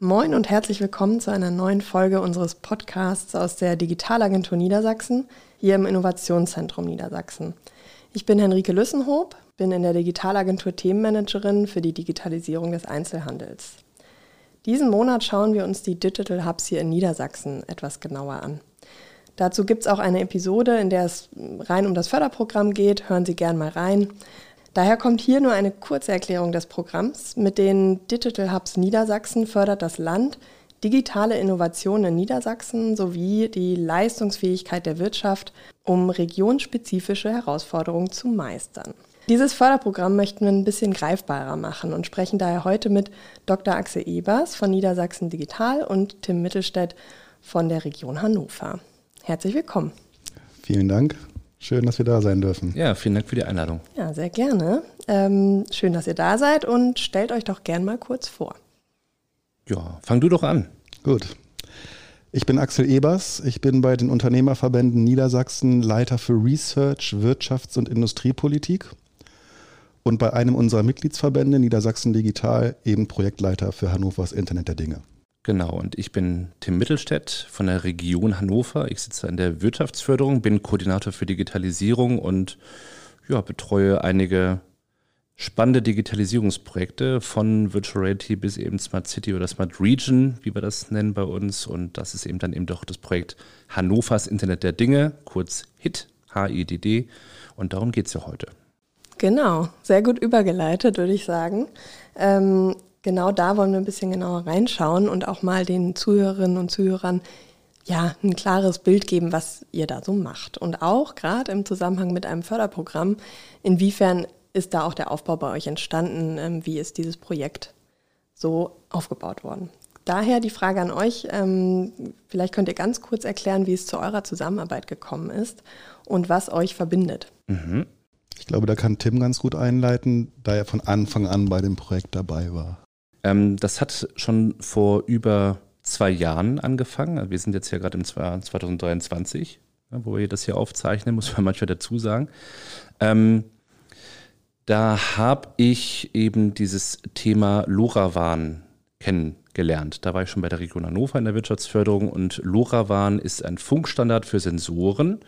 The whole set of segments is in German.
Moin und herzlich willkommen zu einer neuen Folge unseres Podcasts aus der Digitalagentur Niedersachsen, hier im Innovationszentrum Niedersachsen. Ich bin Henrike Lüssenhoop, bin in der Digitalagentur Themenmanagerin für die Digitalisierung des Einzelhandels. Diesen Monat schauen wir uns die Digital Hubs hier in Niedersachsen etwas genauer an. Dazu gibt es auch eine Episode, in der es rein um das Förderprogramm geht. Hören Sie gern mal rein. Daher kommt hier nur eine kurze Erklärung des Programms. Mit den Digital Hubs Niedersachsen fördert das Land digitale Innovationen in Niedersachsen sowie die Leistungsfähigkeit der Wirtschaft, um regionspezifische Herausforderungen zu meistern. Dieses Förderprogramm möchten wir ein bisschen greifbarer machen und sprechen daher heute mit Dr. Axel Ebers von Niedersachsen Digital und Tim Mittelstädt von der Region Hannover. Herzlich willkommen. Vielen Dank. Schön, dass wir da sein dürfen. Ja, vielen Dank für die Einladung. Ja, sehr gerne. Ähm, schön, dass ihr da seid und stellt euch doch gern mal kurz vor. Ja, fang du doch an. Gut. Ich bin Axel Ebers. Ich bin bei den Unternehmerverbänden Niedersachsen Leiter für Research, Wirtschafts- und Industriepolitik und bei einem unserer Mitgliedsverbände Niedersachsen Digital eben Projektleiter für Hannovers Internet der Dinge. Genau, und ich bin Tim Mittelstädt von der Region Hannover. Ich sitze in der Wirtschaftsförderung, bin Koordinator für Digitalisierung und ja, betreue einige spannende Digitalisierungsprojekte von Virtual Reality bis eben Smart City oder Smart Region, wie wir das nennen bei uns. Und das ist eben dann eben doch das Projekt Hannovers Internet der Dinge, kurz HIT, H-I-D-D. Und darum geht es ja heute. Genau, sehr gut übergeleitet, würde ich sagen. Ähm, genau da wollen wir ein bisschen genauer reinschauen und auch mal den Zuhörerinnen und Zuhörern ja, ein klares Bild geben, was ihr da so macht. Und auch gerade im Zusammenhang mit einem Förderprogramm, inwiefern ist da auch der Aufbau bei euch entstanden? Ähm, wie ist dieses Projekt so aufgebaut worden? Daher die Frage an euch, ähm, vielleicht könnt ihr ganz kurz erklären, wie es zu eurer Zusammenarbeit gekommen ist und was euch verbindet. Mhm. Ich glaube, da kann Tim ganz gut einleiten, da er von Anfang an bei dem Projekt dabei war. Ähm, das hat schon vor über zwei Jahren angefangen. Also wir sind jetzt ja gerade im Jahr 2023, wo wir das hier aufzeichnen, muss man manchmal dazu sagen. Ähm, da habe ich eben dieses Thema LoRaWAN kennengelernt. Da war ich schon bei der Region Hannover in der Wirtschaftsförderung und LoRaWAN ist ein Funkstandard für Sensoren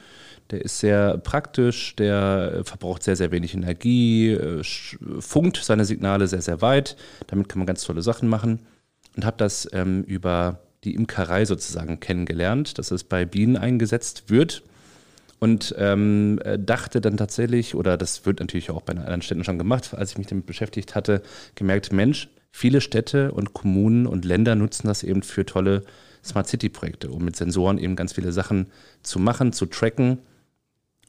der ist sehr praktisch, der verbraucht sehr, sehr wenig Energie, äh, funkt seine Signale sehr, sehr weit. Damit kann man ganz tolle Sachen machen. Und habe das ähm, über die Imkerei sozusagen kennengelernt, dass es bei Bienen eingesetzt wird. Und ähm, äh, dachte dann tatsächlich, oder das wird natürlich auch bei anderen Städten schon gemacht, als ich mich damit beschäftigt hatte, gemerkt, Mensch, viele Städte und Kommunen und Länder nutzen das eben für tolle Smart City-Projekte, um mit Sensoren eben ganz viele Sachen zu machen, zu tracken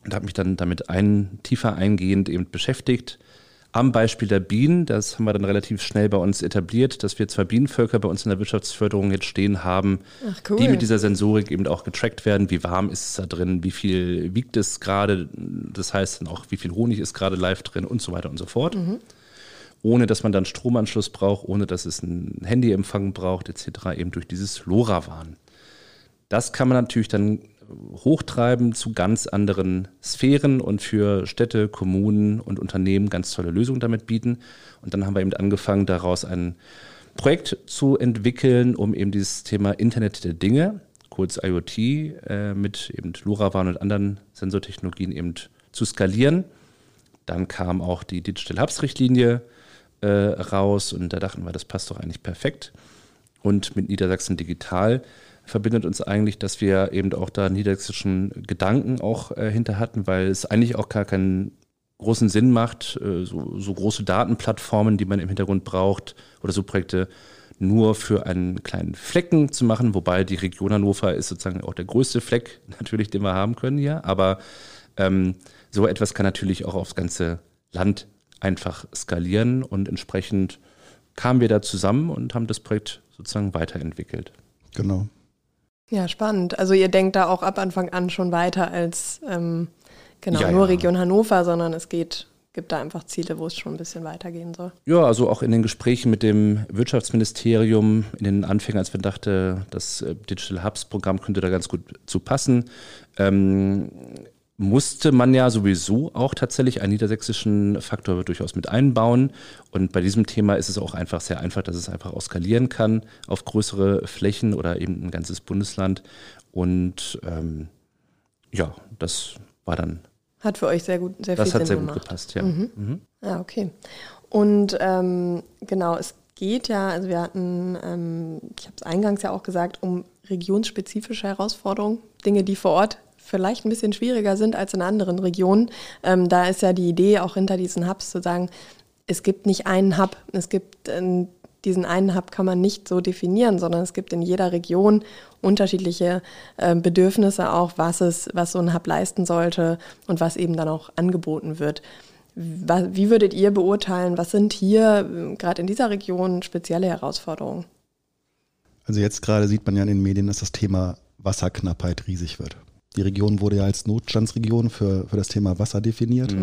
und habe mich dann damit ein, tiefer eingehend eben beschäftigt. Am Beispiel der Bienen, das haben wir dann relativ schnell bei uns etabliert, dass wir zwei Bienenvölker bei uns in der Wirtschaftsförderung jetzt stehen haben, cool. die mit dieser Sensorik eben auch getrackt werden. Wie warm ist es da drin? Wie viel wiegt es gerade? Das heißt dann auch, wie viel Honig ist gerade live drin und so weiter und so fort. Mhm. Ohne dass man dann Stromanschluss braucht, ohne dass es einen Handyempfang braucht, etc. eben durch dieses LoRaWAN. Das kann man natürlich dann hochtreiben zu ganz anderen Sphären und für Städte, Kommunen und Unternehmen ganz tolle Lösungen damit bieten. Und dann haben wir eben angefangen, daraus ein Projekt zu entwickeln, um eben dieses Thema Internet der Dinge, kurz IoT, äh, mit eben LoRaWAN und anderen Sensortechnologien eben zu skalieren. Dann kam auch die Digital Hubs Richtlinie äh, raus und da dachten wir, das passt doch eigentlich perfekt. Und mit Niedersachsen Digital verbindet uns eigentlich, dass wir eben auch da niedersächsischen Gedanken auch äh, hinter hatten, weil es eigentlich auch gar keinen großen Sinn macht, äh, so, so, große Datenplattformen, die man im Hintergrund braucht oder so Projekte nur für einen kleinen Flecken zu machen, wobei die Region Hannover ist sozusagen auch der größte Fleck natürlich, den wir haben können hier, aber ähm, so etwas kann natürlich auch aufs ganze Land einfach skalieren und entsprechend kamen wir da zusammen und haben das Projekt sozusagen weiterentwickelt. Genau. Ja, spannend. Also ihr denkt da auch ab Anfang an schon weiter als ähm, genau ja, nur ja. Region Hannover, sondern es geht gibt da einfach Ziele, wo es schon ein bisschen weitergehen soll. Ja, also auch in den Gesprächen mit dem Wirtschaftsministerium in den Anfängen, als wir dachten, das äh, Digital Hubs Programm könnte da ganz gut zu passen, ähm, musste man ja sowieso auch tatsächlich einen niedersächsischen Faktor durchaus mit einbauen. Und bei diesem Thema ist es auch einfach sehr einfach, dass es einfach auch skalieren kann auf größere Flächen oder eben ein ganzes Bundesland. Und ähm, ja, das war dann. Hat für euch sehr gut, sehr viel Das hat Sinn sehr gemacht. gut gepasst, ja. Mhm. Mhm. Ja, okay. Und ähm, genau, es geht ja, also wir hatten, ähm, ich habe es eingangs ja auch gesagt, um regionsspezifische Herausforderungen, Dinge, die vor Ort vielleicht ein bisschen schwieriger sind als in anderen Regionen. Ähm, da ist ja die Idee auch hinter diesen Hubs zu sagen, es gibt nicht einen Hub, es gibt äh, diesen einen Hub kann man nicht so definieren, sondern es gibt in jeder Region unterschiedliche äh, Bedürfnisse auch, was es, was so ein Hub leisten sollte und was eben dann auch angeboten wird. Wie würdet ihr beurteilen, was sind hier äh, gerade in dieser Region spezielle Herausforderungen? Also jetzt gerade sieht man ja in den Medien, dass das Thema Wasserknappheit riesig wird. Die Region wurde ja als Notstandsregion für, für das Thema Wasser definiert.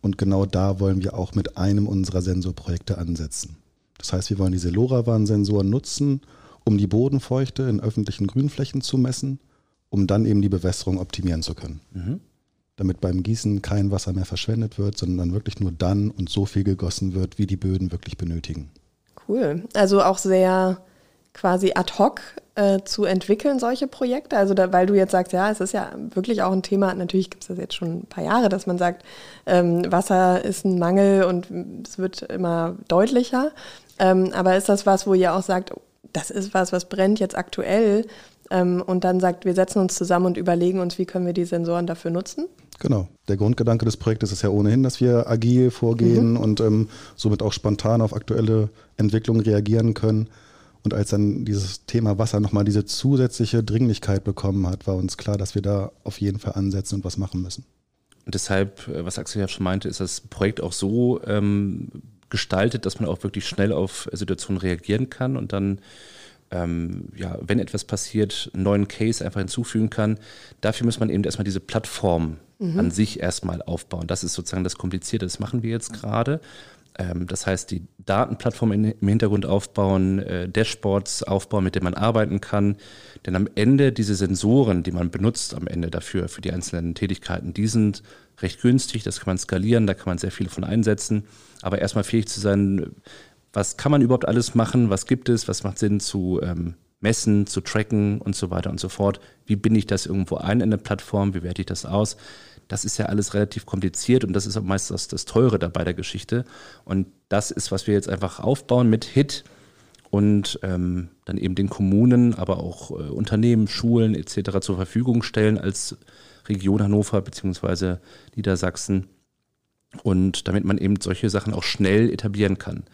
Und genau da wollen wir auch mit einem unserer Sensorprojekte ansetzen. Das heißt, wir wollen diese LoRaWAN-Sensoren nutzen, um die Bodenfeuchte in öffentlichen Grünflächen zu messen, um dann eben die Bewässerung optimieren zu können. Damit beim Gießen kein Wasser mehr verschwendet wird, sondern wirklich nur dann und so viel gegossen wird, wie die Böden wirklich benötigen. Cool. Also auch sehr quasi ad hoc äh, zu entwickeln, solche Projekte. Also da, weil du jetzt sagst, ja, es ist ja wirklich auch ein Thema, natürlich gibt es das jetzt schon ein paar Jahre, dass man sagt, ähm, Wasser ist ein Mangel und es wird immer deutlicher. Ähm, aber ist das was, wo ihr auch sagt, oh, das ist was, was brennt jetzt aktuell ähm, und dann sagt, wir setzen uns zusammen und überlegen uns, wie können wir die Sensoren dafür nutzen? Genau. Der Grundgedanke des Projektes ist ja ohnehin, dass wir agil vorgehen und ähm, somit auch spontan auf aktuelle Entwicklungen reagieren können. Und als dann dieses Thema Wasser nochmal diese zusätzliche Dringlichkeit bekommen hat, war uns klar, dass wir da auf jeden Fall ansetzen und was machen müssen. Und deshalb, äh, was Axel ja schon meinte, ist das Projekt auch so ähm, gestaltet, dass man auch wirklich schnell auf Situationen reagieren kann und dann, ähm, ja, wenn etwas passiert, einen neuen Case einfach hinzufügen kann. Dafür muss man eben erstmal diese Plattform an sich erstmal aufbauen. Das ist sozusagen das Komplizierte, das machen wir jetzt gerade. Ähm, das heißt, die Datenplattform im Hintergrund aufbauen, äh, Dashboards aufbauen, mit denen man arbeiten kann. Denn am Ende diese Sensoren, die man benutzt am Ende dafür, für die einzelnen Tätigkeiten, die sind recht günstig, das kann man skalieren, da kann man sehr viele von einsetzen. Aber erstmal fähig zu sein, was kann man überhaupt alles machen, was gibt es, was macht Sinn zu ähm, messen, zu tracken und so weiter und so fort. Wie binde ich das irgendwo ein in eine Plattform, wie werte ich das aus? Das ist ja alles relativ kompliziert und das ist auch meist das, das Teure dabei der Geschichte. Und das ist, was wir jetzt einfach aufbauen mit HIT und ähm, dann eben den Kommunen, aber auch äh, Unternehmen, Schulen etc. zur Verfügung stellen als Region Hannover bzw. Niedersachsen. Und damit man eben solche Sachen auch schnell etablieren kann.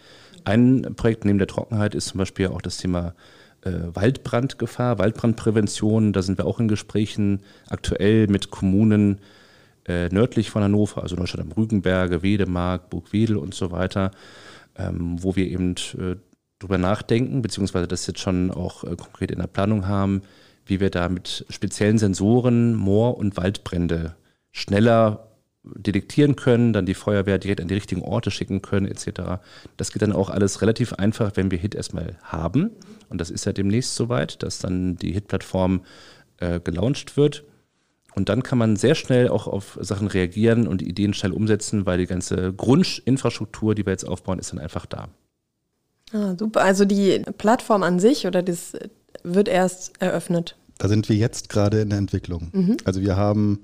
Ein Projekt neben der Trockenheit ist zum Beispiel auch das Thema äh, Waldbrandgefahr, Waldbrandprävention. Da sind wir auch in Gesprächen aktuell mit Kommunen äh, nördlich von Hannover, also Neustadt am Rügenberge, Wedemark, Burgwedel und so weiter, ähm, wo wir eben äh, drüber nachdenken, beziehungsweise das jetzt schon auch äh, konkret in der Planung haben, wie wir da mit speziellen Sensoren Moor- und Waldbrände schneller detektieren können, dann die Feuerwehr direkt an die richtigen Orte schicken können, etc. Das geht dann auch alles relativ einfach, wenn wir HIT erstmal haben. Und das ist ja demnächst soweit, dass dann die HIT-Plattform äh, gelauncht wird. Und dann kann man sehr schnell auch auf Sachen reagieren und Ideen schnell umsetzen, weil die ganze Grundinfrastruktur, die wir jetzt aufbauen, ist dann einfach da. Ah, super. Also die Plattform an sich oder das wird erst eröffnet. Da sind wir jetzt gerade in der Entwicklung. Also wir haben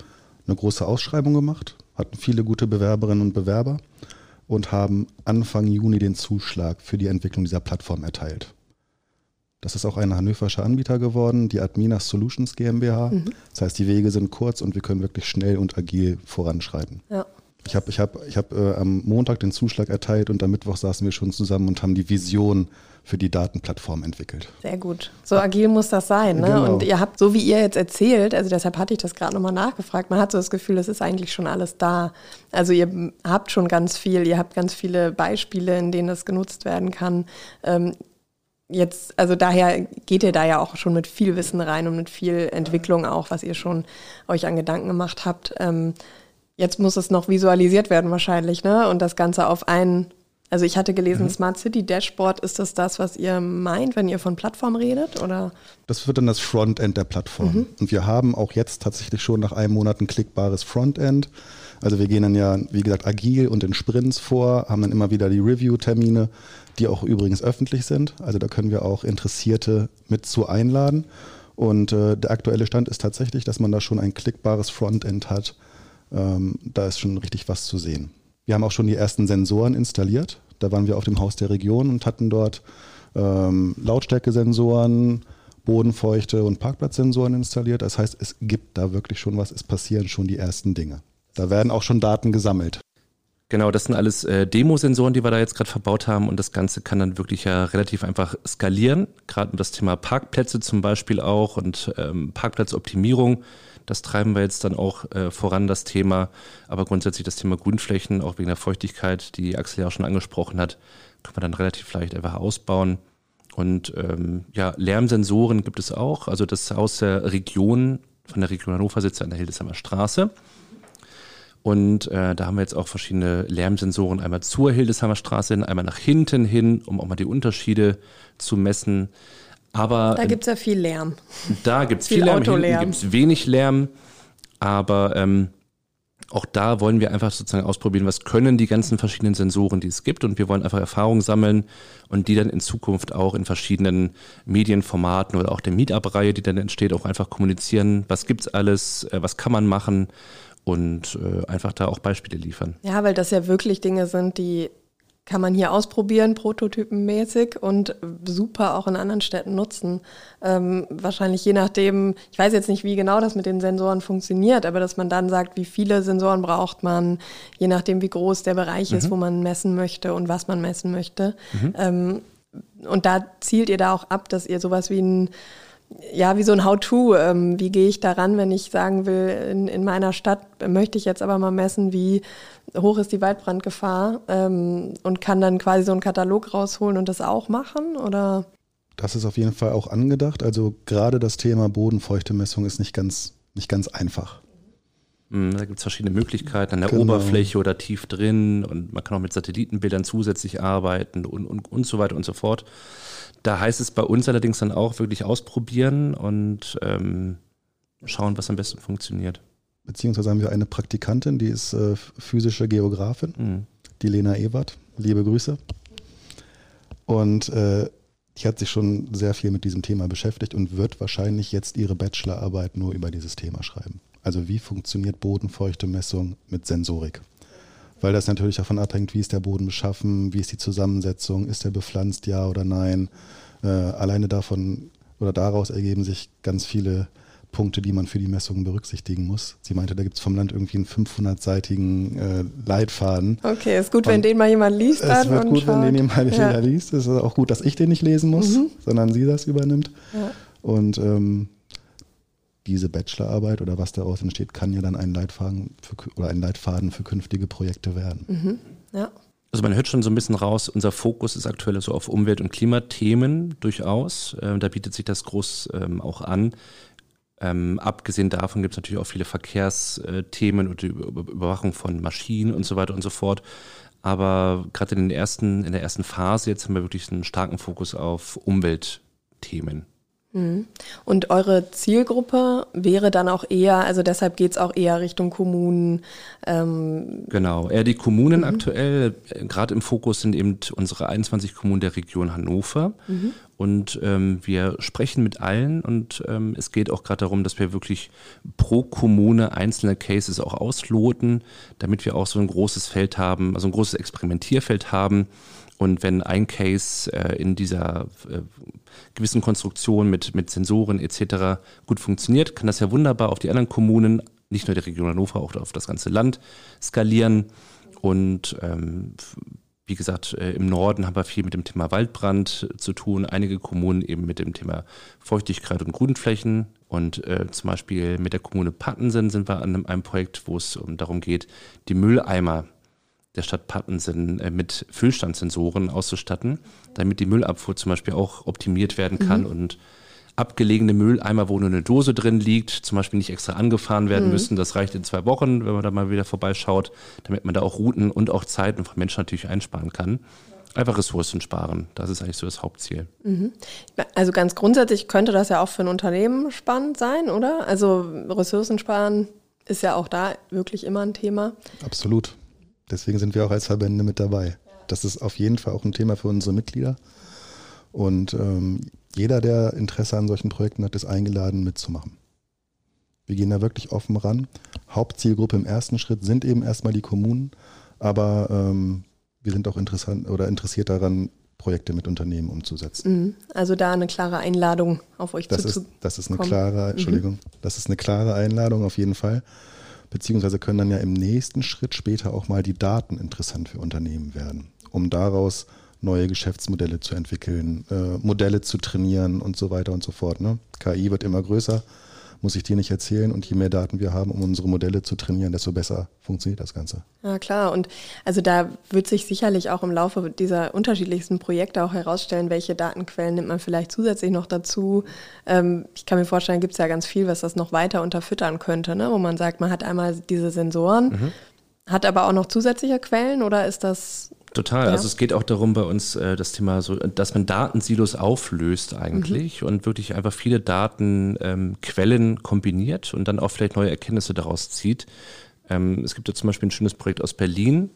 eine große Ausschreibung gemacht, hatten viele gute Bewerberinnen und Bewerber und haben Anfang Juni den Zuschlag für die Entwicklung dieser Plattform erteilt. Das ist auch ein hannoverscher Anbieter geworden, die Adminas Solutions GmbH. Das heißt, die Wege sind kurz und wir können wirklich schnell und agil voranschreiten. Ja. Ich habe ich hab, ich hab, äh, am Montag den Zuschlag erteilt und am Mittwoch saßen wir schon zusammen und haben die Vision für die Datenplattform entwickelt. Sehr gut. So agil muss das sein. Ne? Genau. Und ihr habt, so wie ihr jetzt erzählt, also deshalb hatte ich das gerade nochmal nachgefragt, man hat so das Gefühl, es ist eigentlich schon alles da. Also ihr habt schon ganz viel, ihr habt ganz viele Beispiele, in denen das genutzt werden kann. Ähm, jetzt, also daher geht ihr da ja auch schon mit viel Wissen rein und mit viel Entwicklung auch, was ihr schon euch an Gedanken gemacht habt. Ähm, jetzt muss es noch visualisiert werden wahrscheinlich, ne? Und das Ganze auf einen Also ich hatte gelesen, mhm. Smart City Dashboard, ist das das, was ihr meint, wenn ihr von Plattform redet? Oder? Das wird dann das Frontend der Plattform. Mhm. Und wir haben auch jetzt tatsächlich schon nach einem Monat ein klickbares Frontend. Also wir gehen dann ja, wie gesagt, agil und in Sprints vor, haben dann immer wieder die Review-Termine, die auch übrigens öffentlich sind. Also da können wir auch Interessierte mit zu einladen. Und äh, der aktuelle Stand ist tatsächlich, dass man da schon ein klickbares Frontend hat. Ähm, da ist schon richtig was zu sehen. Wir haben auch schon die ersten Sensoren installiert. Da waren wir auf dem Haus der Region und hatten dort ähm, Lautstärkesensoren, Bodenfeuchte und Parkplatzsensoren installiert. Das heißt, es gibt da wirklich schon was, es passieren schon die ersten Dinge. Da werden auch schon Daten gesammelt. Genau, das sind alles äh, Demosensoren, die wir da jetzt gerade verbaut haben und das Ganze kann dann wirklich ja relativ einfach skalieren. Gerade das Thema Parkplätze zum Beispiel auch und ähm, Parkplatzoptimierung. Das treiben wir jetzt dann auch äh, voran, das Thema. Aber grundsätzlich das Thema Grünflächen, auch wegen der Feuchtigkeit, die Axel ja auch schon angesprochen hat, können wir dann relativ leicht einfach ausbauen. Und ähm, ja, Lärmsensoren gibt es auch. Also das aus der Region, von der Region Hannover sitzt an der Hildesheimer Straße. Und äh, da haben wir jetzt auch verschiedene Lärmsensoren, einmal zur Hildesheimer Straße hin, einmal nach hinten hin, um auch mal die Unterschiede zu messen. Aber da gibt es ja viel Lärm. Da gibt es viel, viel Lärm, Autolärm. gibt es wenig Lärm. Aber ähm, auch da wollen wir einfach sozusagen ausprobieren, was können die ganzen verschiedenen Sensoren, die es gibt. Und wir wollen einfach Erfahrungen sammeln und die dann in Zukunft auch in verschiedenen Medienformaten oder auch der Meetup-Reihe, die dann entsteht, auch einfach kommunizieren. Was gibt es alles? Äh, was kann man machen? Und äh, einfach da auch Beispiele liefern. Ja, weil das ja wirklich Dinge sind, die kann man hier ausprobieren, prototypenmäßig und super auch in anderen Städten nutzen. Ähm, wahrscheinlich je nachdem, ich weiß jetzt nicht, wie genau das mit den Sensoren funktioniert, aber dass man dann sagt, wie viele Sensoren braucht man, je nachdem, wie groß der Bereich mhm. ist, wo man messen möchte und was man messen möchte. Mhm. Ähm, und da zielt ihr da auch ab, dass ihr sowas wie ein ja, wie so ein How-To. Ähm, wie gehe ich daran, wenn ich sagen will, in, in meiner Stadt möchte ich jetzt aber mal messen, wie hoch ist die Waldbrandgefahr ähm, und kann dann quasi so einen Katalog rausholen und das auch machen? Oder? Das ist auf jeden Fall auch angedacht. Also gerade das Thema Bodenfeuchtemessung ist nicht ganz, nicht ganz einfach. Hm, da gibt es verschiedene Möglichkeiten an der genau. Oberfläche oder tief drin und man kann auch mit Satellitenbildern zusätzlich arbeiten und, und, und so weiter und so fort. Da heißt es bei uns allerdings dann auch wirklich ausprobieren und ähm, schauen, was am besten funktioniert. Beziehungsweise haben wir eine Praktikantin, die ist äh, physische Geografin, mhm. die Lena Ewert. Liebe Grüße. Und äh, die hat sich schon sehr viel mit diesem Thema beschäftigt und wird wahrscheinlich jetzt ihre Bachelorarbeit nur über dieses Thema schreiben. Also wie funktioniert Bodenfeuchtemessung mit Sensorik? weil das natürlich davon abhängt, wie ist der Boden beschaffen, wie ist die Zusammensetzung, ist er bepflanzt, ja oder nein. Äh, alleine davon oder daraus ergeben sich ganz viele Punkte, die man für die Messungen berücksichtigen muss. Sie meinte, da gibt es vom Land irgendwie einen 500-seitigen äh, Leitfaden. Okay, ist gut, und wenn den mal jemand liest. Es wird gut, schaut. wenn den mal ja. liest. Es ist auch gut, dass ich den nicht lesen muss, mhm. sondern sie das übernimmt. Ja. Und ähm, diese Bachelorarbeit oder was daraus entsteht, kann ja dann ein Leitfaden für, oder ein Leitfaden für künftige Projekte werden. Mhm. Ja. Also man hört schon so ein bisschen raus, unser Fokus ist aktuell so auf Umwelt- und Klimathemen durchaus. Ähm, da bietet sich das groß ähm, auch an. Ähm, abgesehen davon gibt es natürlich auch viele Verkehrsthemen und die Überwachung von Maschinen und so weiter und so fort. Aber gerade in, den ersten, in der ersten Phase jetzt haben wir wirklich einen starken Fokus auf Umweltthemen. Mhm. Und eure Zielgruppe wäre dann auch eher, also deshalb geht es auch eher Richtung Kommunen. Ähm genau, eher die Kommunen mhm. aktuell. Gerade im Fokus sind eben unsere 21 Kommunen der Region Hannover. Mhm. Und ähm, wir sprechen mit allen und ähm, es geht auch gerade darum, dass wir wirklich pro Kommune einzelne Cases auch ausloten, damit wir auch so ein großes Feld haben, also ein großes Experimentierfeld haben und wenn ein Case äh, in dieser äh, gewissen Konstruktion mit, mit Sensoren etc. gut funktioniert, kann das ja wunderbar auf die anderen Kommunen, nicht nur die Region Hannover, auch auf das ganze Land skalieren. Und ähm, wie gesagt, äh, im Norden haben wir viel mit dem Thema Waldbrand zu tun, einige Kommunen eben mit dem Thema Feuchtigkeit und Grünflächen. Und äh, zum Beispiel mit der Kommune Pattensen sind wir an einem Projekt, wo es um, darum geht, die Mülleimer der Stadt Pattensen äh, mit Füllstandsensoren auszustatten, damit die Müllabfuhr zum Beispiel auch optimiert werden kann mhm. und abgelegene Mülleimer, wo nur eine Dose drin liegt, zum Beispiel nicht extra angefahren werden mhm. müssen. Das reicht in zwei Wochen, wenn man da mal wieder vorbeischaut, damit man da auch Routen und auch Zeiten von Menschen natürlich einsparen kann. Einfach Ressourcen sparen. Das ist eigentlich so das Hauptziel. Mhm. Also ganz grundsätzlich könnte das ja auch für ein Unternehmen spannend sein, oder? Also Ressourcen sparen ist ja auch da wirklich immer ein Thema. Absolut. Deswegen sind wir auch als Verbände mit dabei. Das ist auf jeden Fall auch ein Thema für unsere Mitglieder. Und ähm, jeder, der Interesse an solchen Projekten hat, ist eingeladen mitzumachen. Wir gehen da wirklich offen ran. Hauptzielgruppe im ersten Schritt sind eben erstmal die Kommunen, aber ähm, wir sind auch interessant oder interessiert daran, Projekte mit Unternehmen umzusetzen. Mhm. Also da eine klare Einladung auf euch das zu, ist, Das ist eine klare, mhm. Entschuldigung, mhm. das ist eine klare Einladung auf jeden Fall. Beziehungsweise können dann ja im nächsten Schritt später auch mal die Daten interessant für Unternehmen werden, um daraus neue Geschäftsmodelle zu entwickeln, äh, Modelle zu trainieren und so weiter und so fort. Ne? KI wird immer größer muss ich dir nicht erzählen. Und je mehr Daten wir haben, um unsere Modelle zu trainieren, desto besser funktioniert das Ganze. Ja, klar. Und also da wird sich sicherlich auch im Laufe dieser unterschiedlichsten Projekte auch herausstellen, welche Datenquellen nimmt man vielleicht zusätzlich noch dazu. Ähm, ich kann mir vorstellen, gibt es ja ganz viel, was das noch weiter unterfüttern könnte, ne? wo man sagt, man hat einmal diese Sensoren, mhm. hat aber auch noch zusätzliche Quellen oder ist das Total. Ja. Also es geht auch darum bei uns äh, das Thema so, dass man Datensilos auflöst eigentlich mhm. und wirklich einfach viele Datenquellen ähm, kombiniert und dann auch vielleicht neue Erkenntnisse daraus zieht. Ähm, es gibt ja zum Beispiel ein schönes Projekt aus Berlin,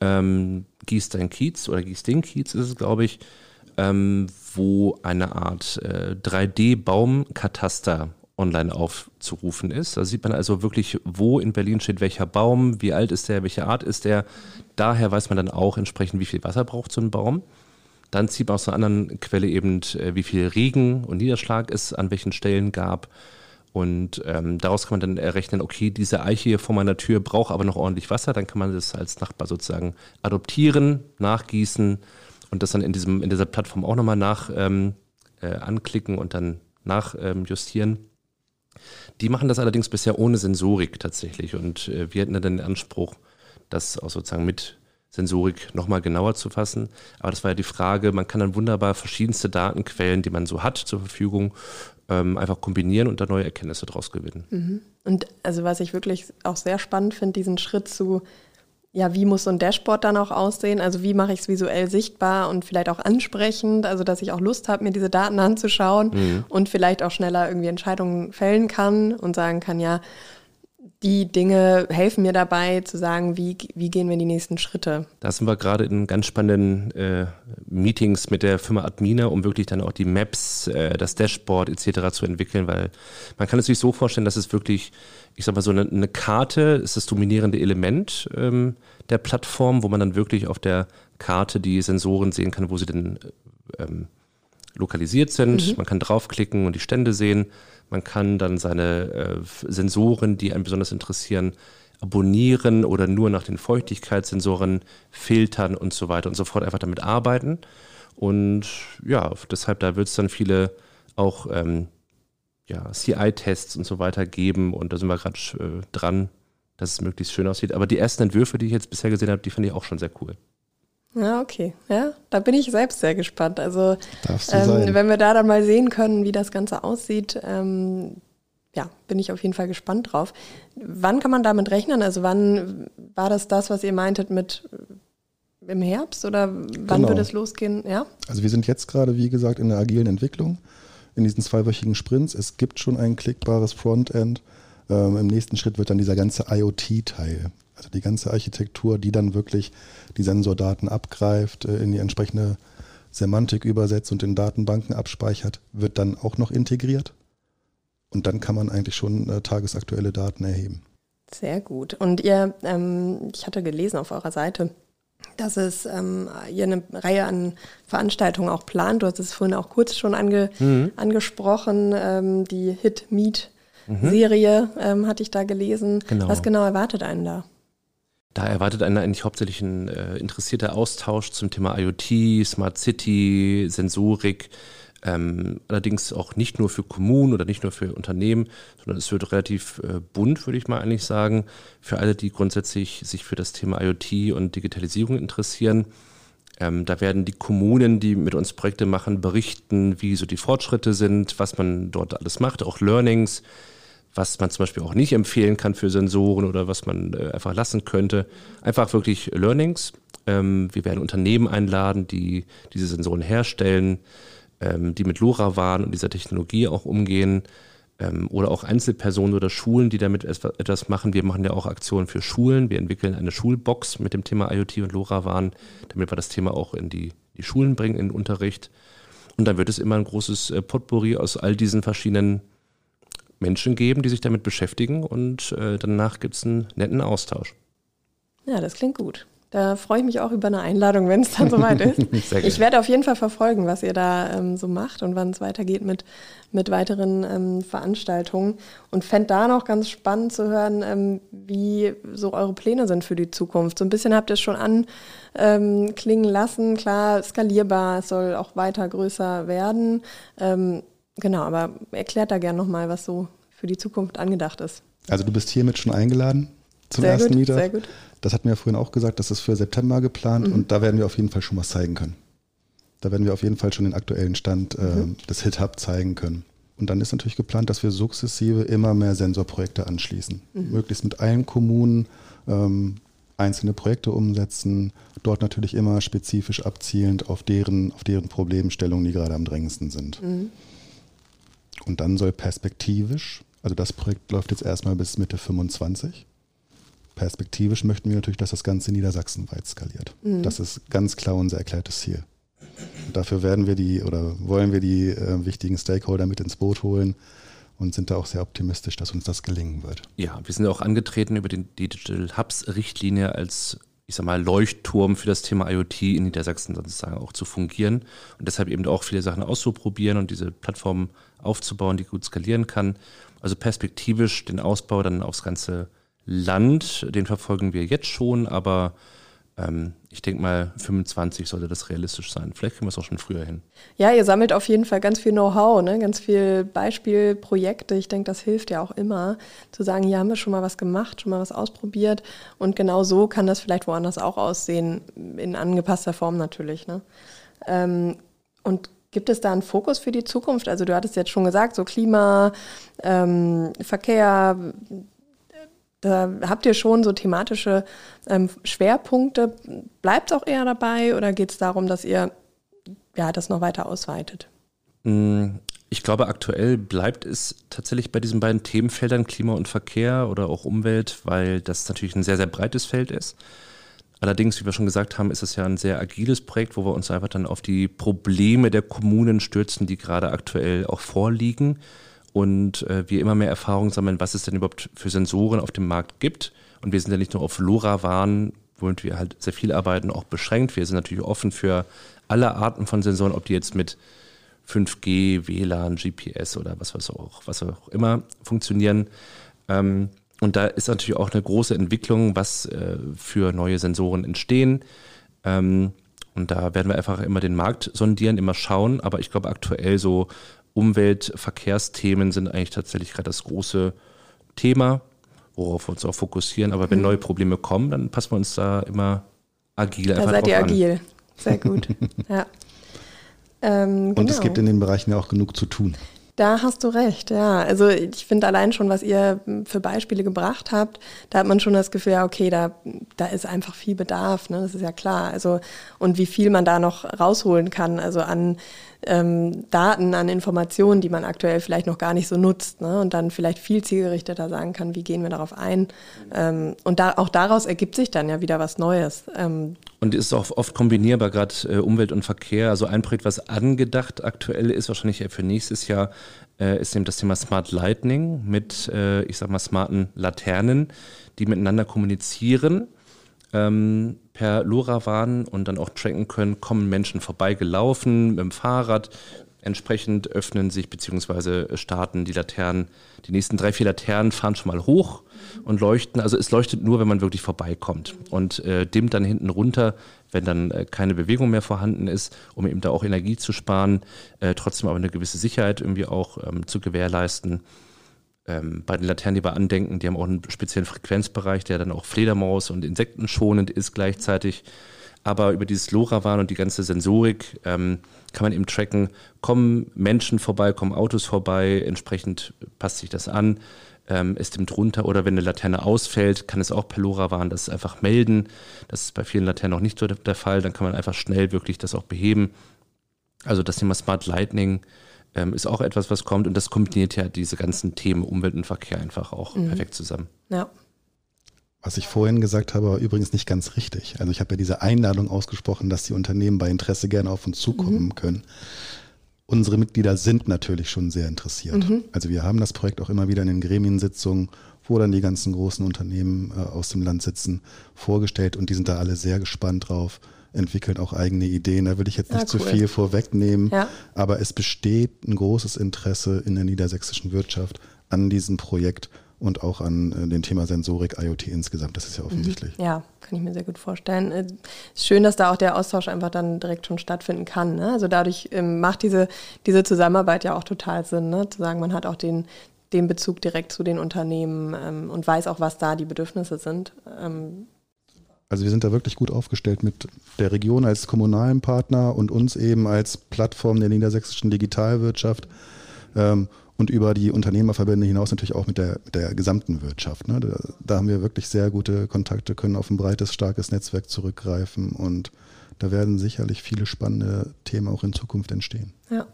ähm, Gießdein-Kiez oder Gießding-Kiez ist es, glaube ich, ähm, wo eine Art äh, 3D-Baumkataster online aufzurufen ist. Da sieht man also wirklich, wo in Berlin steht welcher Baum, wie alt ist der, welche Art ist der. Daher weiß man dann auch entsprechend, wie viel Wasser braucht so ein Baum. Dann zieht man aus einer anderen Quelle eben, äh, wie viel Regen und Niederschlag es an welchen Stellen gab. Und ähm, daraus kann man dann errechnen, okay, diese Eiche hier vor meiner Tür braucht aber noch ordentlich Wasser. Dann kann man das als Nachbar sozusagen adoptieren, nachgießen und das dann in, diesem, in dieser Plattform auch nochmal nach ähm, äh, anklicken und dann nachjustieren. Ähm, die machen das allerdings bisher ohne Sensorik tatsächlich und äh, wir hätten dann den Anspruch, das auch sozusagen mit Sensorik nochmal genauer zu fassen. Aber das war ja die Frage, man kann dann wunderbar verschiedenste Datenquellen, die man so hat, zur Verfügung, ähm, einfach kombinieren und da neue Erkenntnisse draus gewinnen. Mhm. Und also was ich wirklich auch sehr spannend finde, diesen Schritt zu ja, wie muss so ein Dashboard dann auch aussehen? Also wie mache ich es visuell sichtbar und vielleicht auch ansprechend, also dass ich auch Lust habe, mir diese Daten anzuschauen mhm. und vielleicht auch schneller irgendwie Entscheidungen fällen kann und sagen kann, ja, die Dinge helfen mir dabei zu sagen, wie, wie gehen wir die nächsten Schritte. Da sind wir gerade in ganz spannenden äh, Meetings mit der Firma Admina, um wirklich dann auch die Maps, äh, das Dashboard etc. zu entwickeln, weil man kann es sich so vorstellen, dass es wirklich, ich sag mal so eine, eine Karte ist das dominierende Element ähm, der Plattform, wo man dann wirklich auf der Karte die Sensoren sehen kann, wo sie denn ähm, lokalisiert sind. Mhm. Man kann draufklicken und die Stände sehen. Man kann dann seine äh, Sensoren, die einen besonders interessieren, abonnieren oder nur nach den Feuchtigkeitssensoren filtern und so weiter und so fort, einfach damit arbeiten. Und ja, deshalb, da wird es dann viele auch ähm, ja, CI-Tests und so weiter geben und da sind wir gerade äh, dran, dass es möglichst schön aussieht. Aber die ersten Entwürfe, die ich jetzt bisher gesehen habe, die fand ich auch schon sehr cool. Ja, okay. Ja, da bin ich selbst sehr gespannt. Also, ähm, wenn wir da dann mal sehen können, wie das Ganze aussieht, ähm, ja, bin ich auf jeden Fall gespannt drauf. Wann kann man damit rechnen? Also, wann war das das, was ihr meintet mit äh, im Herbst oder wann genau. wird es losgehen? Ja? Also, wir sind jetzt gerade, wie gesagt, in der agilen Entwicklung, in diesen zweiwöchigen Sprints. Es gibt schon ein klickbares Frontend. Ähm, Im nächsten Schritt wird dann dieser ganze IoT-Teil also die ganze Architektur, die dann wirklich die Sensordaten abgreift, äh, in die entsprechende Semantik übersetzt und in Datenbanken abspeichert, wird dann auch noch integriert. Und dann kann man eigentlich schon äh, tagesaktuelle Daten erheben. Sehr gut. Und ihr, ähm, ich hatte gelesen auf eurer Seite, dass es ähm, ihr eine Reihe an Veranstaltungen auch plant. Du hast es vorhin auch kurz schon ange, mhm. angesprochen, ähm, die Hit Meet mhm. Serie ähm, hatte ich da gelesen. Genau. Was genau erwartet einen da? Da erwartet einen eigentlich hauptsächlich ein äh, interessierter Austausch zum Thema IoT, Smart City, Sensorik. Ähm, allerdings auch nicht nur für Kommunen oder nicht nur für Unternehmen, sondern es wird relativ äh, bunt, würde ich mal eigentlich sagen, für alle, die grundsätzlich sich für das Thema IoT und Digitalisierung interessieren. Ähm, da werden die Kommunen, die mit uns Projekte machen, berichten, wie so die Fortschritte sind, was man dort alles macht, auch Learnings, was man zum Beispiel auch nicht empfehlen kann für Sensoren oder was man äh, einfach lassen könnte. Einfach wirklich Learnings. Ähm, wir werden Unternehmen einladen, die diese Sensoren herstellen, ähm, die mit LoRaWAN und dieser Technologie auch umgehen ähm, oder auch Einzelpersonen oder Schulen, die damit etwas machen. Wir machen ja auch Aktionen für Schulen. Wir entwickeln eine Schulbox mit dem Thema IoT und LoRaWAN, damit wir das Thema auch in die, die Schulen bringen, in den Unterricht. Und dann wird es immer ein großes äh, Potpourri aus all diesen verschiedenen Menschen geben, die sich damit beschäftigen und äh, danach gibt es einen netten Austausch. Ja, das klingt gut. Da freue ich mich auch über eine Einladung, wenn es dann soweit ist. ich werde auf jeden Fall verfolgen, was ihr da ähm, so macht und wann es weitergeht mit, mit weiteren ähm, Veranstaltungen. Und fände da noch ganz spannend zu hören, ähm, wie so eure Pläne sind für die Zukunft. So ein bisschen habt ihr es schon anklingen ähm, lassen. Klar, skalierbar, es soll auch weiter größer werden. Genau, aber erklärt da gerne nochmal, was so für die Zukunft angedacht ist. Also du bist hiermit schon eingeladen zum sehr ersten gut, Meetup. Sehr gut. Das hatten wir ja vorhin auch gesagt, das ist für September geplant mhm. und da werden wir auf jeden Fall schon was zeigen können. Da werden wir auf jeden Fall schon den aktuellen Stand äh, mhm. des HitHub zeigen können. Und dann ist natürlich geplant, dass wir sukzessive immer mehr Sensorprojekte anschließen. Mhm. Möglichst mit allen Kommunen ähm, einzelne Projekte umsetzen, dort natürlich immer spezifisch abzielend auf deren, auf deren Problemstellungen, die gerade am drängendsten sind. Und dann soll perspektivisch, also das Projekt läuft jetzt erstmal bis Mitte 25, perspektivisch möchten wir natürlich, dass das Ganze niedersachsenweit skaliert. Mhm. Das ist ganz klar unser erklärtes Ziel. Und dafür werden wir die oder wollen wir die äh, wichtigen Stakeholder mit ins Boot holen und sind da auch sehr optimistisch, dass uns das gelingen wird. Ja, wir sind auch angetreten über die Digital Hubs Richtlinie als ich sag mal, Leuchtturm für das Thema IoT in Niedersachsen sozusagen auch zu fungieren und deshalb eben auch viele Sachen auszuprobieren und diese Plattform aufzubauen, die gut skalieren kann. Also perspektivisch den Ausbau dann aufs ganze Land, den verfolgen wir jetzt schon, aber ähm, ich denke mal, 25 sollte das realistisch sein. Vielleicht kriegen wir es auch schon früher hin. Ja, ihr sammelt auf jeden Fall ganz viel Know-how, ne? ganz viel Beispielprojekte. Ich denke, das hilft ja auch immer, zu sagen, hier haben wir schon mal was gemacht, schon mal was ausprobiert. Und genau so kann das vielleicht woanders auch aussehen, in angepasster Form natürlich. Ne? Ähm, und Gibt es da einen Fokus für die Zukunft? Also du hattest jetzt schon gesagt, so Klima, ähm, Verkehr, da habt ihr schon so thematische ähm, Schwerpunkte. Bleibt es auch eher dabei oder geht es darum, dass ihr ja, das noch weiter ausweitet? Mm, ich glaube, aktuell bleibt es tatsächlich bei diesen beiden Themenfeldern Klima und Verkehr oder auch Umwelt, weil das natürlich ein sehr, sehr breites Feld ist. Allerdings, wie wir schon gesagt haben, ist es ja ein sehr agiles Projekt, wo wir uns einfach dann auf die Probleme der Kommunen stürzen, die gerade aktuell auch vorliegen und äh, wir immer mehr Erfahrung sammeln, was es denn überhaupt für Sensoren auf dem Markt gibt. Und wir sind ja nicht nur auf LoRaWAN, womit wir halt sehr viel arbeiten, auch beschränkt. Wir sind natürlich offen für alle Arten von Sensoren, ob die jetzt mit 5G, WLAN, GPS oder was, was, auch, was auch immer funktionieren. Ähm, und da ist natürlich auch eine große Entwicklung, was äh, für neue Sensoren entstehen. Ähm, und da werden wir einfach immer den Markt sondieren, immer schauen. Aber ich glaube, aktuell so Umwelt-, Verkehrsthemen sind eigentlich tatsächlich gerade das große Thema, worauf wir uns auch fokussieren. Aber wenn mhm. neue Probleme kommen, dann passen wir uns da immer agil da seid ihr agil. Sehr gut. ja. Ähm, Und es genau. gibt in den Bereichen ja auch genug zu tun. Da hast du recht, ja. Also ich finde allein schon, was ihr für Beispiele gebracht habt, da hat man schon das Gefühl, ja, okay, da, da ist einfach viel Bedarf, ne? Das ist ja klar. Also, und wie viel man da noch rausholen kann, also an ähm, Daten, an Informationen, die man aktuell vielleicht noch gar nicht so nutzt ne? und dann vielleicht viel zielgerichteter sagen kann, wie gehen wir darauf ein. Ähm, und da, auch daraus ergibt sich dann ja wieder was Neues. Ähm, und ist auch oft kombinierbar, gerade äh, Umwelt und Verkehr. Also ein Projekt, was angedacht aktuell ist, wahrscheinlich für nächstes Jahr, äh, ist eben das Thema Smart Lightning mit, äh, ich sag mal, smarten Laternen, die miteinander kommunizieren ähm, per LoRaWAN und dann auch tracken können, kommen Menschen vorbeigelaufen mit dem Fahrrad. Entsprechend öffnen sich bzw. starten die Laternen. Die nächsten drei, vier Laternen fahren schon mal hoch und leuchten. Also es leuchtet nur, wenn man wirklich vorbeikommt und äh, dimmt dann hinten runter, wenn dann äh, keine Bewegung mehr vorhanden ist, um eben da auch Energie zu sparen, äh, trotzdem aber eine gewisse Sicherheit irgendwie auch ähm, zu gewährleisten ähm, bei den Laternen, die wir andenken, die haben auch einen speziellen Frequenzbereich, der dann auch Fledermaus und Insekten schonend ist gleichzeitig. Aber über dieses LoRaWAN und die ganze Sensorik ähm, kann man eben tracken, kommen Menschen vorbei, kommen Autos vorbei, entsprechend passt sich das an, ähm, es dimmt runter oder wenn eine Laterne ausfällt, kann es auch per LoRaWAN das einfach melden. Das ist bei vielen Laternen noch nicht so der Fall, dann kann man einfach schnell wirklich das auch beheben. Also das Thema Smart Lightning ähm, ist auch etwas, was kommt und das kombiniert ja diese ganzen Themen Umwelt und Verkehr einfach auch mhm. perfekt zusammen. Ja. Was ich vorhin gesagt habe, war übrigens nicht ganz richtig. Also ich habe ja diese Einladung ausgesprochen, dass die Unternehmen bei Interesse gerne auf uns zukommen mhm. können. Unsere Mitglieder sind natürlich schon sehr interessiert. Mhm. Also wir haben das Projekt auch immer wieder in den Gremiensitzungen, wo dann die ganzen großen Unternehmen äh, aus dem Land sitzen, vorgestellt und die sind da alle sehr gespannt drauf, entwickeln auch eigene Ideen. Da will ich jetzt nicht ja, cool. zu viel vorwegnehmen, ja. aber es besteht ein großes Interesse in der niedersächsischen Wirtschaft an diesem Projekt und auch an äh, dem Thema Sensorik, IoT insgesamt. Das ist ja offensichtlich. Ja, kann ich mir sehr gut vorstellen. Es äh, ist schön, dass da auch der Austausch einfach dann direkt schon stattfinden kann. Ne? Also dadurch ähm, macht diese, diese Zusammenarbeit ja auch total Sinn, ne? zu sagen, man hat auch den, den Bezug direkt zu den Unternehmen ähm, und weiß auch, was da die Bedürfnisse sind. Ähm, also wir sind da wirklich gut aufgestellt mit der Region als kommunalen Partner und uns eben als Plattform der niedersächsischen Digitalwirtschaft. Und über die Unternehmerverbände hinaus natürlich auch mit der, mit der gesamten Wirtschaft. Ne? Da, da, haben wir wirklich sehr gute Kontakte, können auf ein breites, starkes Netzwerk zurückgreifen und da werden sicherlich viele spannende Themen auch in Zukunft entstehen. Ja.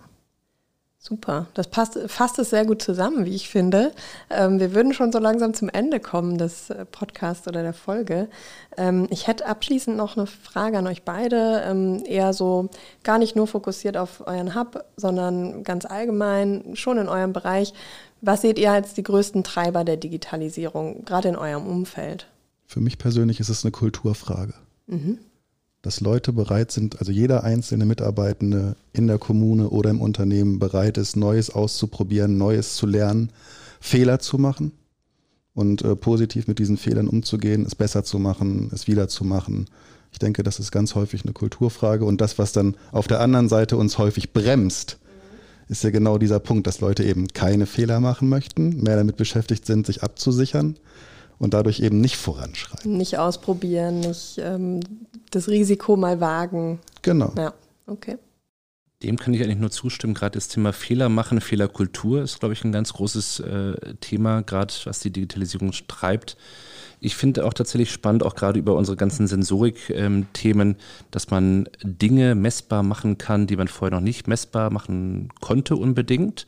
Super, das passt, fasst es sehr gut zusammen, wie ich finde. Ähm, wir würden schon so langsam zum Ende kommen des äh, Podcasts oder der Folge. Ähm, ich hätte abschließend noch eine Frage an euch beide, ähm, eher so gar nicht nur fokussiert auf euren Hub, sondern ganz allgemein schon in eurem Bereich. Was seht ihr als die größten Treiber der Digitalisierung, gerade in eurem Umfeld? Für mich persönlich ist es eine Kulturfrage. Mhm dass Leute bereit sind, also jeder einzelne Mitarbeitende in der Kommune oder im Unternehmen bereit ist, Neues auszuprobieren, Neues zu lernen, Fehler zu machen und äh, positiv mit diesen Fehlern umzugehen, es besser zu machen, es wieder zu machen. Ich denke, das ist ganz häufig eine Kulturfrage und das, was dann auf der anderen Seite uns häufig bremst, ist ja genau dieser Punkt, dass Leute eben keine Fehler machen möchten, mehr damit beschäftigt sind, sich abzusichern und dadurch eben nicht voranschreiten. Nicht ausprobieren, nicht ähm, das Risiko mal wagen. Genau. Ja, okay. Dem kann ich eigentlich nur zustimmen. Gerade das Thema Fehler machen, Fehlerkultur ist, glaube ich, ein ganz großes äh, Thema, gerade was die Digitalisierung treibt. Ich finde auch tatsächlich spannend, auch gerade über unsere ganzen Sensorik-Themen, ähm, dass man Dinge messbar machen kann, die man vorher noch nicht messbar machen konnte unbedingt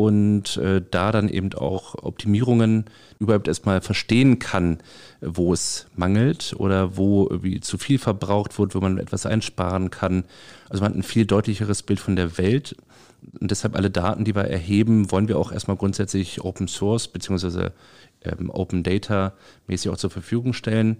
und äh, da dann eben auch Optimierungen überhaupt erstmal verstehen kann, wo es mangelt oder wo irgendwie zu viel verbraucht wird, wo man etwas einsparen kann. Also man hat ein viel deutlicheres Bild von der Welt. Und deshalb alle Daten, die wir erheben, wollen wir auch erstmal grundsätzlich Open Source bzw. Ähm, Open Data mäßig auch zur Verfügung stellen.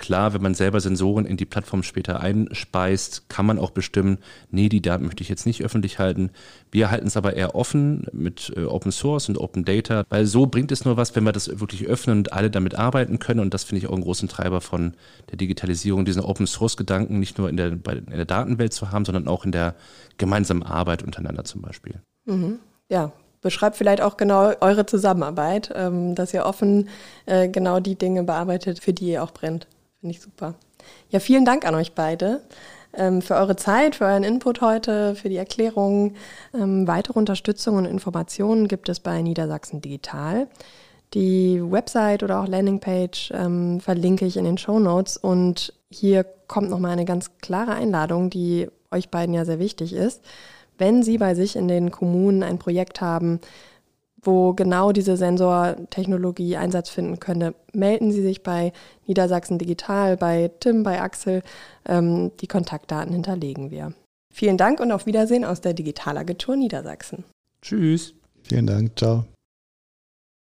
Klar, wenn man selber Sensoren in die Plattform später einspeist, kann man auch bestimmen, nee, die Daten möchte ich jetzt nicht öffentlich halten. Wir halten es aber eher offen mit äh, Open Source und Open Data, weil so bringt es nur was, wenn wir das wirklich öffnen und alle damit arbeiten können. Und das finde ich auch einen großen Treiber von der Digitalisierung, diesen Open Source Gedanken nicht nur in der, in der Datenwelt zu haben, sondern auch in der gemeinsamen Arbeit untereinander zum Beispiel. Mhm. Ja, beschreibt vielleicht auch genau eure Zusammenarbeit, ähm, dass ihr offen äh, genau die Dinge bearbeitet, für die ihr auch brennt. Finde ich super. Ja, vielen Dank an euch beide ähm, für eure Zeit, für euren Input heute, für die Erklärungen. Ähm, weitere Unterstützung und Informationen gibt es bei Niedersachsen Digital. Die Website oder auch Landingpage ähm, verlinke ich in den Show Notes und hier kommt nochmal eine ganz klare Einladung, die euch beiden ja sehr wichtig ist. Wenn Sie bei sich in den Kommunen ein Projekt haben, wo genau diese Sensortechnologie Einsatz finden könnte, melden Sie sich bei Niedersachsen Digital, bei Tim, bei Axel. Ähm, die Kontaktdaten hinterlegen wir. Vielen Dank und auf Wiedersehen aus der Digitalagentur Niedersachsen. Tschüss. Vielen Dank. Ciao.